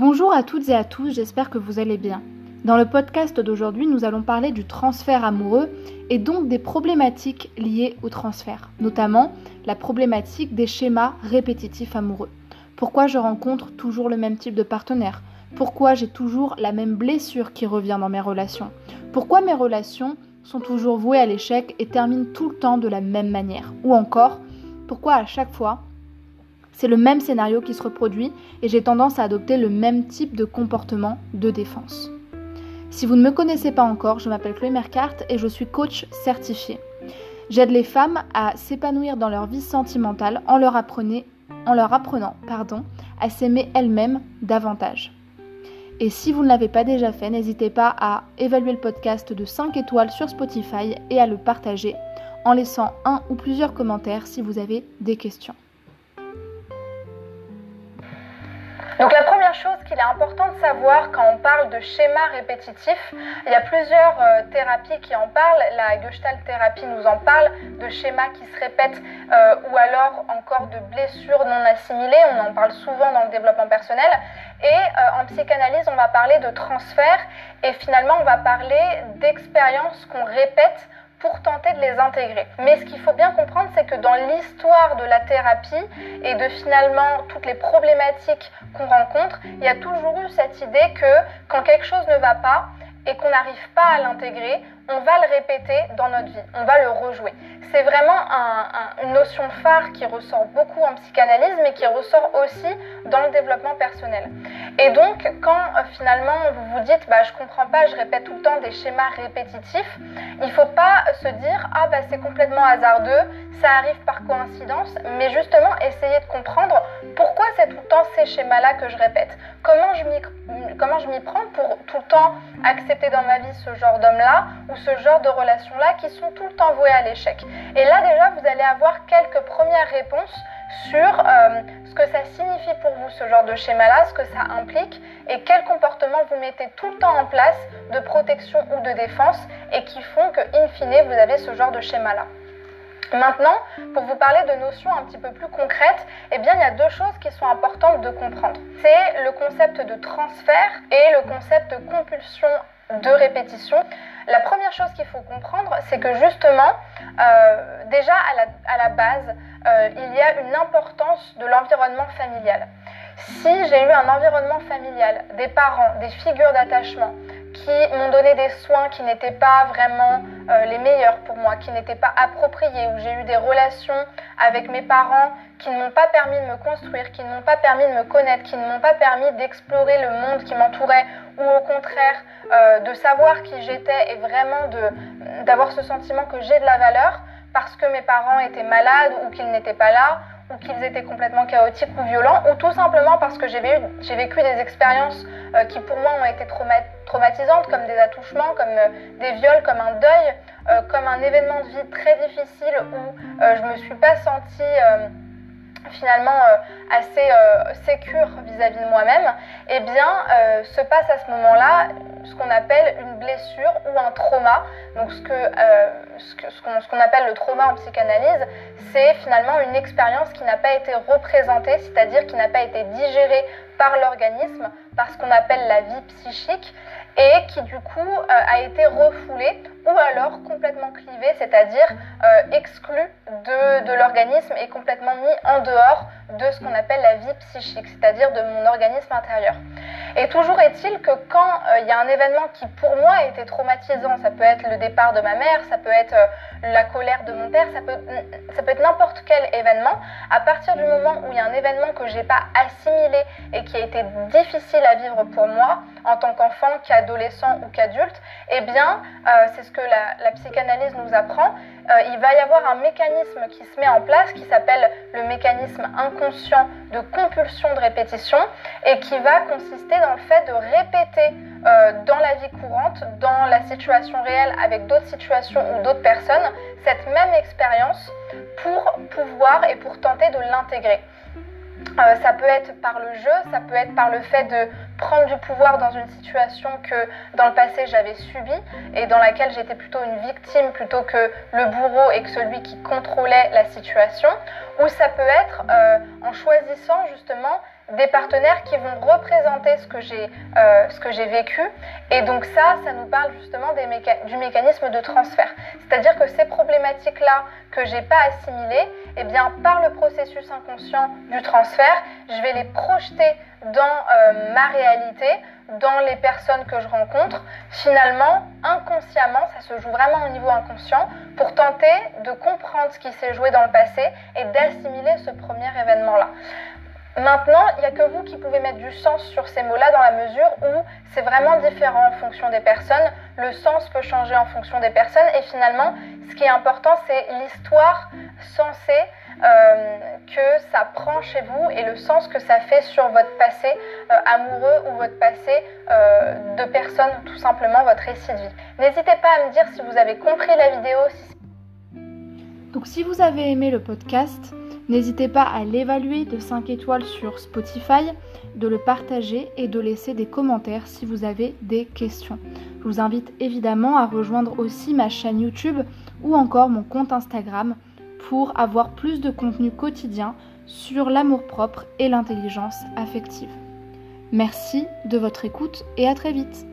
Bonjour à toutes et à tous, j'espère que vous allez bien. Dans le podcast d'aujourd'hui, nous allons parler du transfert amoureux et donc des problématiques liées au transfert, notamment la problématique des schémas répétitifs amoureux. Pourquoi je rencontre toujours le même type de partenaire? Pourquoi j'ai toujours la même blessure qui revient dans mes relations? Pourquoi mes relations sont toujours vouées à l'échec et terminent tout le temps de la même manière? Ou encore, pourquoi à chaque fois c'est le même scénario qui se reproduit et j'ai tendance à adopter le même type de comportement de défense. Si vous ne me connaissez pas encore, je m'appelle Chloé Mercart et je suis coach certifié. J'aide les femmes à s'épanouir dans leur vie sentimentale en leur, en leur apprenant pardon, à s'aimer elles-mêmes davantage. Et si vous ne l'avez pas déjà fait, n'hésitez pas à évaluer le podcast de 5 étoiles sur Spotify et à le partager en laissant un ou plusieurs commentaires si vous avez des questions. Donc la première chose qu'il est important de savoir quand on parle de schéma répétitif, il y a plusieurs euh, thérapies qui en parlent, la Gestalt thérapie nous en parle, de schémas qui se répètent euh, ou alors encore de blessures non assimilées, on en parle souvent dans le développement personnel. Et euh, en psychanalyse, on va parler de transfert. Et finalement on va parler d'expériences qu'on répète pour tenter de les intégrer. Mais ce qu'il faut bien comprendre, c'est que dans l'histoire de la thérapie et de finalement toutes les problématiques qu'on rencontre, il y a toujours eu cette idée que quand quelque chose ne va pas et qu'on n'arrive pas à l'intégrer, on va le répéter dans notre vie, on va le rejouer. C'est vraiment une notion phare qui ressort beaucoup en psychanalyse, mais qui ressort aussi dans le développement personnel. Et donc, quand euh, finalement vous vous dites, bah, je comprends pas, je répète tout le temps des schémas répétitifs, il ne faut pas se dire, ah bah c'est complètement hasardeux, ça arrive par coïncidence, mais justement essayer de comprendre pourquoi c'est tout le temps ces schémas-là que je répète. Comment je m'y prends pour tout le temps accepter dans ma vie ce genre d'homme-là ou ce genre de relations-là qui sont tout le temps vouées à l'échec? Et là déjà, vous allez avoir quelques premières réponses sur euh, ce que ça signifie pour vous ce genre de schéma-là, ce que ça implique et quels comportements vous mettez tout le temps en place de protection ou de défense et qui font que, in fine, vous avez ce genre de schéma-là. Maintenant, pour vous parler de notions un petit peu plus concrètes, eh bien, il y a deux choses qui sont importantes de comprendre. C'est le concept de transfert et le concept de compulsion de répétition. La première chose qu'il faut comprendre, c'est que justement, euh, déjà à la, base, euh, il y a une importance de l'environnement familial. Si j'ai eu un environnement familial, des parents, des figures d'attachement qui m'ont donné des soins qui n'étaient pas vraiment euh, les meilleurs pour moi, qui n'étaient pas appropriés, où j'ai eu des relations avec mes parents qui ne m'ont pas permis de me construire, qui ne m'ont pas permis de me connaître, qui ne m'ont pas permis d'explorer le monde qui m'entourait, ou au contraire euh, de savoir qui j'étais et vraiment d'avoir ce sentiment que j'ai de la valeur parce que mes parents étaient malades ou qu'ils n'étaient pas là qu'ils étaient complètement chaotiques ou violents, ou tout simplement parce que j'ai vécu, des expériences euh, qui pour moi ont été traumatisantes, comme des attouchements, comme euh, des viols, comme un deuil, euh, comme un événement de vie très difficile où je ne me suis pas sentie finalement assez sécure vis-à-vis de moi-même, eh bien, se passe à ce moment-là ce qu'on appelle une blessure ou un trauma. Ce qu'on appelle le trauma en psychanalyse, c'est finalement une expérience qui n'a pas été représentée, c'est-à-dire qui n'a pas été digérée par l'organisme, par ce qu'on appelle la vie psychique, et qui du coup euh, a été refoulée ou alors complètement clivée, c'est-à-dire euh, exclue de, de l'organisme et complètement mis en dehors de ce qu'on appelle la vie psychique, c'est-à-dire de mon organisme intérieur. Et toujours est-il que quand euh, il y a un événement qui pour moi a été traumatisant, ça peut être le départ de ma mère, ça peut être la colère de mon père, ça peut, ça peut être n'importe quel événement, à partir du moment où il y a un événement que j'ai pas assimilé et qui a été difficile à vivre pour moi en tant qu'enfant, qu'adolescent ou qu'adulte, eh bien, euh, c'est ce que la, psychanalyse nous apprend. Euh, il va y avoir un mécanisme qui se met en place qui s'appelle le mécanisme inconscient de compulsion de répétition et qui va consister dans le fait de répéter euh, dans la vie courante, dans la situation réelle avec d'autres situations ou d'autres personnes, cette même expérience pour pouvoir et pour tenter de l'intégrer. Euh, ça peut être par le jeu, ça peut être par le fait de prendre du pouvoir dans une situation que dans le passé j'avais subie et dans laquelle j'étais plutôt une victime plutôt que le bourreau et que celui qui contrôlait la situation. Ou ça peut être euh, en choisissant justement des partenaires qui vont représenter ce que j'ai euh, ce que j'ai vécu. Et donc ça, ça nous parle justement du mécanisme de transfert. C'est-à-dire que ces problématiques-là que j'ai pas assimilées, eh bien par le processus inconscient du transfert, je vais les projeter dans euh, ma réalité, dans les personnes que je rencontre. Finalement, inconsciemment, ça se joue vraiment au niveau inconscient pour tenter de comprendre ce qui s'est joué dans le passé et d'assimiler ce premier événement-là. Maintenant, il n'y a que vous qui pouvez mettre du sens sur ces mots-là dans la mesure où c'est vraiment différent en fonction des personnes. Le sens peut changer en fonction des personnes et finalement, ce qui est important, c'est l'histoire censée euh, que ça prend chez vous et le sens que ça fait sur votre passé euh, amoureux ou votre passé euh, de personne, tout simplement votre récit de vie. N'hésitez pas à me dire si vous avez compris la vidéo. Donc si vous avez aimé le podcast, N'hésitez pas à l'évaluer de 5 étoiles sur Spotify, de le partager et de laisser des commentaires si vous avez des questions. Je vous invite évidemment à rejoindre aussi ma chaîne YouTube ou encore mon compte Instagram pour avoir plus de contenu quotidien sur l'amour-propre et l'intelligence affective. Merci de votre écoute et à très vite